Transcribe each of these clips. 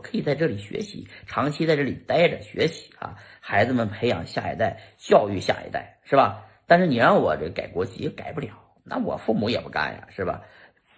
可以在这里学习，长期在这里待着学习啊，孩子们培养下一代，教育下一代，是吧？但是你让我这改国籍改不了，那我父母也不干呀，是吧？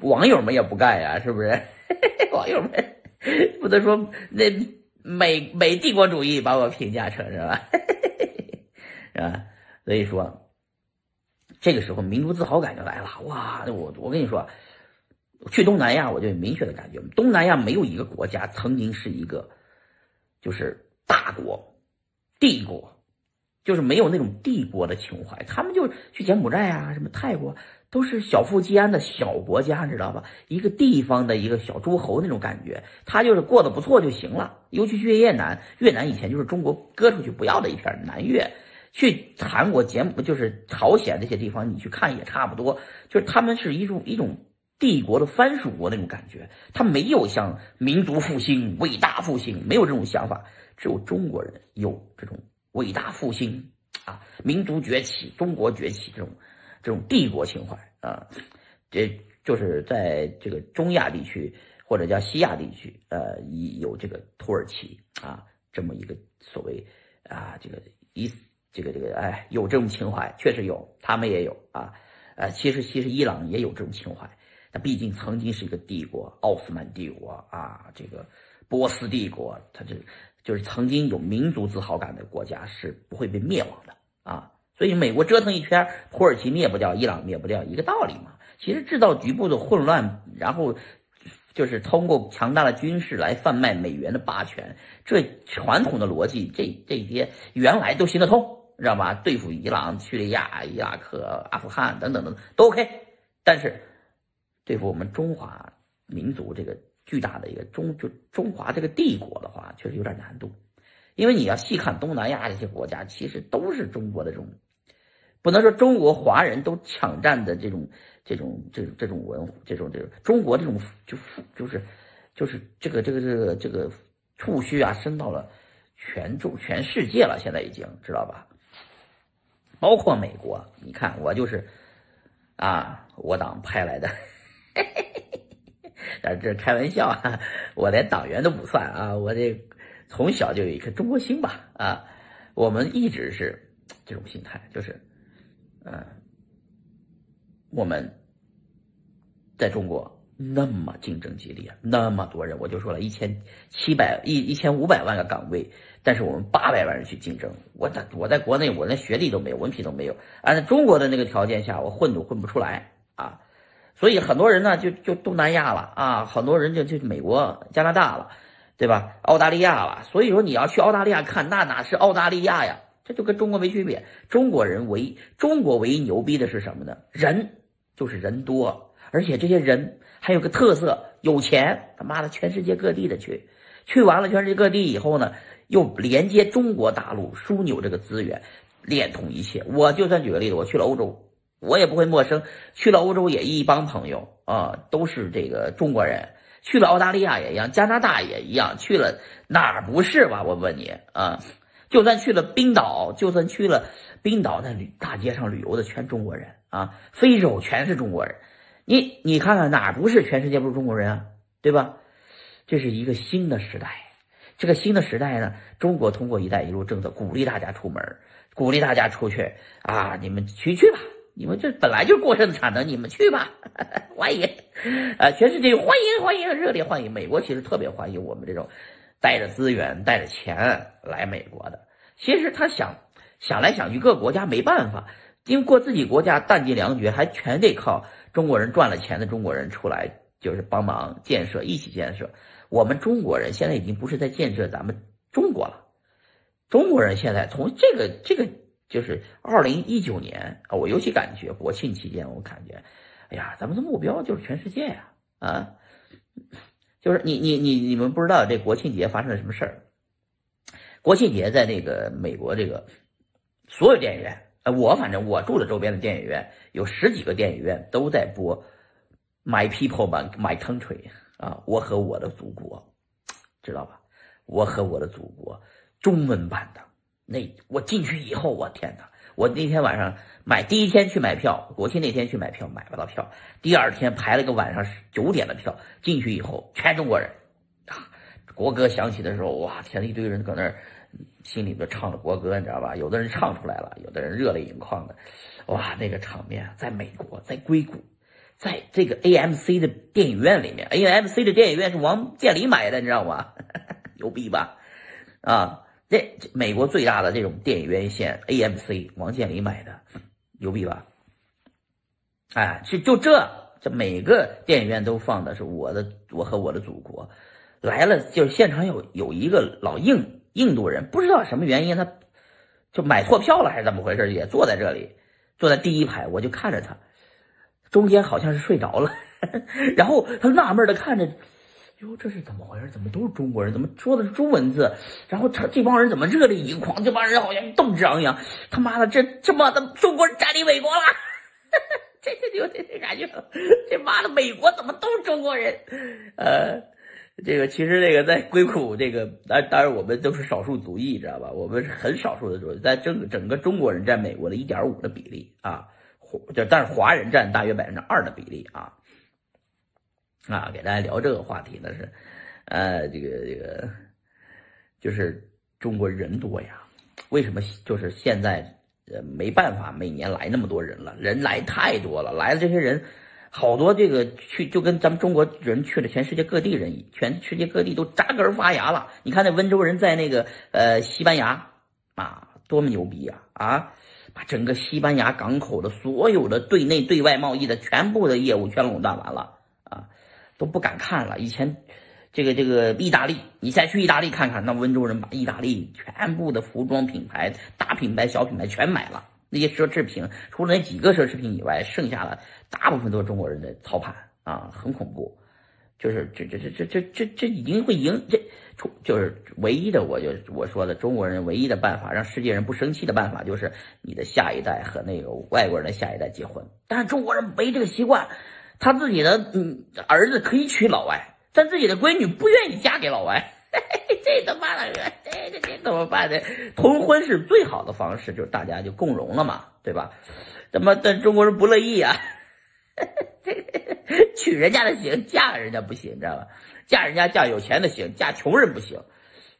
网友们也不干呀，是不是？网友们不能说那美美帝国主义把我评价成是吧？是 吧？所以说，这个时候民族自豪感就来了。哇，我我跟你说，去东南亚我就有明确的感觉，东南亚没有一个国家曾经是一个就是大国、帝国。就是没有那种帝国的情怀，他们就去柬埔寨啊，什么泰国，都是小富即安的小国家，知道吧？一个地方的一个小诸侯那种感觉，他就是过得不错就行了。尤其去越南，越南以前就是中国割出去不要的一片南越，去韩国、柬埔就是朝鲜这些地方，你去看也差不多，就是他们是一种一种帝国的藩属国那种感觉，他没有像民族复兴、伟大复兴，没有这种想法，只有中国人有这种。伟大复兴啊，民族崛起，中国崛起，这种这种帝国情怀啊，这就是在这个中亚地区或者叫西亚地区，呃，有这个土耳其啊这么一个所谓啊这个伊这个这个哎有这种情怀，确实有，他们也有啊，呃，其实其实伊朗也有这种情怀，它毕竟曾经是一个帝国，奥斯曼帝国啊，这个波斯帝国，它这。就是曾经有民族自豪感的国家是不会被灭亡的啊，所以美国折腾一圈，土耳其灭不掉，伊朗灭不掉，一个道理嘛。其实制造局部的混乱，然后就是通过强大的军事来贩卖美元的霸权，这传统的逻辑，这这些原来都行得通，知道吧？对付伊朗、叙利亚、伊拉克、阿富汗等等等都 OK，但是对付我们中华民族这个。巨大的一个中就中华这个帝国的话，确实有点难度，因为你要细看东南亚这些国家，其实都是中国的这种，不能说中国华人都抢占的这种这种这种这种文这种这种中国这种就就是就是这个这个这个这个触须啊伸到了全中全世界了，现在已经知道吧？包括美国，你看我就是啊，我党派来的。但，这开玩笑啊！我连党员都不算啊！我这从小就有一颗中国心吧啊！我们一直是这种心态，就是，嗯，我们在中国那么竞争激烈，那么多人，我就说了一千七百一一千五百万个岗位，但是我们八百万人去竞争，我在我在国内，我连学历都没有，文凭都没有，按照中国的那个条件下，我混都混不出来啊！所以很多人呢，就就东南亚了啊，很多人就就美国、加拿大了，对吧？澳大利亚了。所以说你要去澳大利亚看，那哪是澳大利亚呀？这就跟中国没区别。中国人唯中国唯一牛逼的是什么呢？人就是人多，而且这些人还有个特色，有钱。他妈的，全世界各地的去，去完了全世界各地以后呢，又连接中国大陆，枢纽这个资源，连通一切。我就算举个例子，我去了欧洲。我也不会陌生，去了欧洲也一帮朋友啊，都是这个中国人。去了澳大利亚也一样，加拿大也一样。去了哪儿不是吧？我问你啊，就算去了冰岛，就算去了冰岛，那旅大街上旅游的全中国人啊，非洲全是中国人。你你看看哪儿不是？全世界不是中国人啊，对吧？这是一个新的时代。这个新的时代呢，中国通过“一带一路”政策鼓励大家出门，鼓励大家出去啊，你们去去吧。你们这本来就过剩的产能，你们去吧，欢迎，啊，全世界欢迎欢迎，热烈欢迎。美国其实特别欢迎我们这种带着资源、带着钱来美国的。其实他想想来想去，各个国家没办法，因为过自己国家弹尽粮绝，还全得靠中国人赚了钱的中国人出来，就是帮忙建设，一起建设。我们中国人现在已经不是在建设咱们中国了，中国人现在从这个这个。就是二零一九年啊，我尤其感觉国庆期间，我感觉，哎呀，咱们的目标就是全世界呀，啊，就是你你你你们不知道这国庆节发生了什么事儿？国庆节在那个美国这个所有电影院，呃，我反正我住的周边的电影院有十几个电影院都在播《My People》《My Country》啊，我和我的祖国，知道吧？我和我的祖国中文版的。那我进去以后，我天哪！我那天晚上买第一天去买票，国庆那天去买票买不到票，第二天排了个晚上九点的票，进去以后全中国人，啊，国歌响起的时候，哇，天，一堆人搁那儿心里边唱着国歌，你知道吧？有的人唱出来了，有的人热泪盈眶的，哇，那个场面，在美国，在硅谷，在这个 AMC 的电影院里面，AMC 的电影院是王健林买的，你知道吗？牛逼吧？啊，这美国最大的这种电影院线 AMC，王健林买的，牛逼吧？哎，就就这，这每个电影院都放的是我的，我和我的祖国。来了，就是现场有有一个老印印度人，不知道什么原因，他就买错票了还是怎么回事，也坐在这里，坐在第一排，我就看着他，中间好像是睡着了，然后他纳闷的看着，哟，这是怎么回事？怎么都是中国人？怎么说的是中文字？然后他这帮人怎么热泪盈眶？这帮人好像斗志昂扬。他妈的，这这妈的中国人占领美国了！这这有这感觉，这妈的美国怎么都是中国人？呃。这个其实这个在硅谷，这个当当然我们都是少数族裔，知道吧？我们是很少数的族裔，在整整个中国人占美国的一点五的比例啊，就但是华人占大约百分之二的比例啊。啊，给大家聊这个话题呢是，呃，这个这个就是中国人多呀，为什么就是现在呃没办法每年来那么多人了？人来太多了，来的这些人。好多这个去就跟咱们中国人去了全世界各地人，全世界各地都扎根发芽了。你看那温州人在那个呃西班牙啊，多么牛逼呀啊！把整个西班牙港口的所有的对内对外贸易的全部的业务全垄断完了，都不敢看了。以前这个这个意大利，你再去意大利看看，那温州人把意大利全部的服装品牌、大品牌、小品牌全买了。那些奢侈品，除了那几个奢侈品以外，剩下的大部分都是中国人的操盘啊，很恐怖。就是这这这这这这这已经会赢，这出就是唯一的，我就我说的中国人唯一的办法，让世界人不生气的办法，就是你的下一代和那个外国人的下一代结婚。但是中国人没这个习惯，他自己的嗯儿子可以娶老外，但自己的闺女不愿意嫁给老外。这他妈的，这这这怎么办呢？通婚是最好的方式，就是大家就共荣了嘛，对吧？怎么但中国人不乐意啊？娶人家的行，嫁人家不行，你知道吧？嫁人家嫁有钱的行，嫁穷人不行。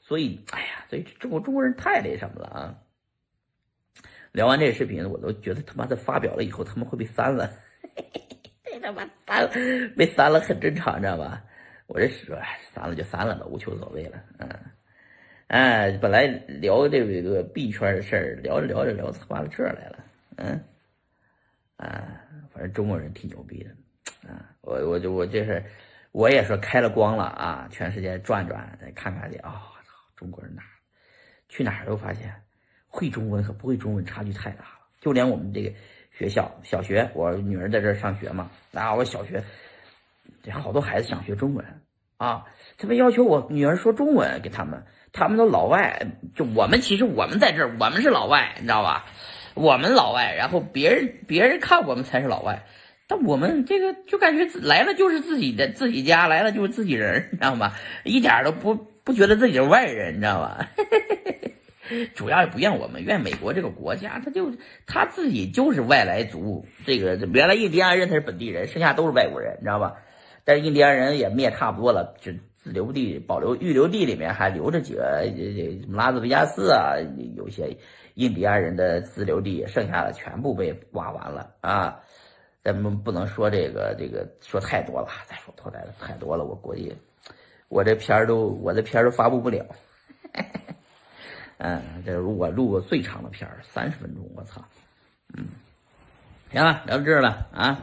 所以，哎呀，所以中国中国人太那什么了啊！聊完这个视频，我都觉得他妈的发表了以后，他们会被删了。他妈删被删了很正常，知道吧？我这说，删了就删了吧，无求所谓了。嗯，哎，本来聊这个币圈的事儿，聊着聊着聊他妈到这儿来了。嗯，啊，反正中国人挺牛逼的。啊，我我就我这是，我也说开了光了啊，全世界转转，再看看去啊，操，中国人哪去哪儿都发现，会中文和不会中文差距太大了。就连我们这个学校小学，我女儿在这儿上学嘛，啊，我小学。这好多孩子想学中文啊，他们要求我女儿说中文给他们，他们都老外，就我们其实我们在这儿，我们是老外，你知道吧？我们老外，然后别人别人看我们才是老外，但我们这个就感觉来了就是自己的自己家，来了就是自己人，你知道吗？一点都不不觉得自己是外人，你知道吧？嘿嘿嘿嘿主要也不怨我们，怨美国这个国家，他就他自己就是外来族，这个原来印第安人他是本地人，剩下都是外国人，你知道吧？但是印第安人也灭差不多了，就自留地、保留预留地里面还留着几个，什么拉斯维加斯啊，有些印第安人的自留地，剩下的全部被挖完了啊！咱们不能说这个这个说太多了，再说太了太多了，我估计我这片儿都我这片儿都发布不了。嗯，这是我录过最长的片儿，三十分钟，我操！嗯，行了，聊到这儿了啊，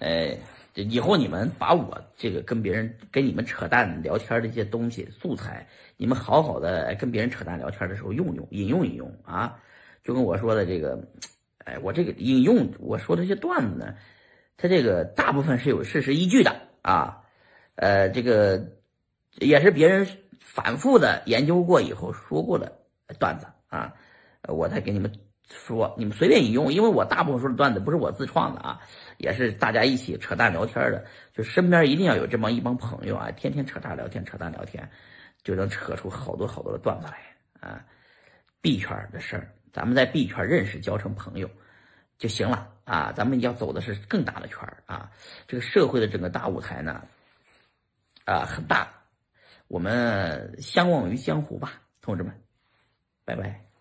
哎。以后你们把我这个跟别人跟你们扯淡聊天的这些东西素材，你们好好的跟别人扯淡聊天的时候用用引用引用啊，就跟我说的这个，哎，我这个引用我说这些段子呢，它这个大部分是有事实依据的啊，呃，这个也是别人反复的研究过以后说过的段子啊，我再给你们。说你们随便引用，因为我大部分说的段子不是我自创的啊，也是大家一起扯淡聊天的，就身边一定要有这么一帮朋友啊，天天扯淡聊天，扯淡聊天，就能扯出好多好多的段子来啊。币圈的事儿，咱们在币圈认识交成朋友就行了啊。咱们要走的是更大的圈啊，这个社会的整个大舞台呢，啊很大。我们相忘于江湖吧，同志们，拜拜。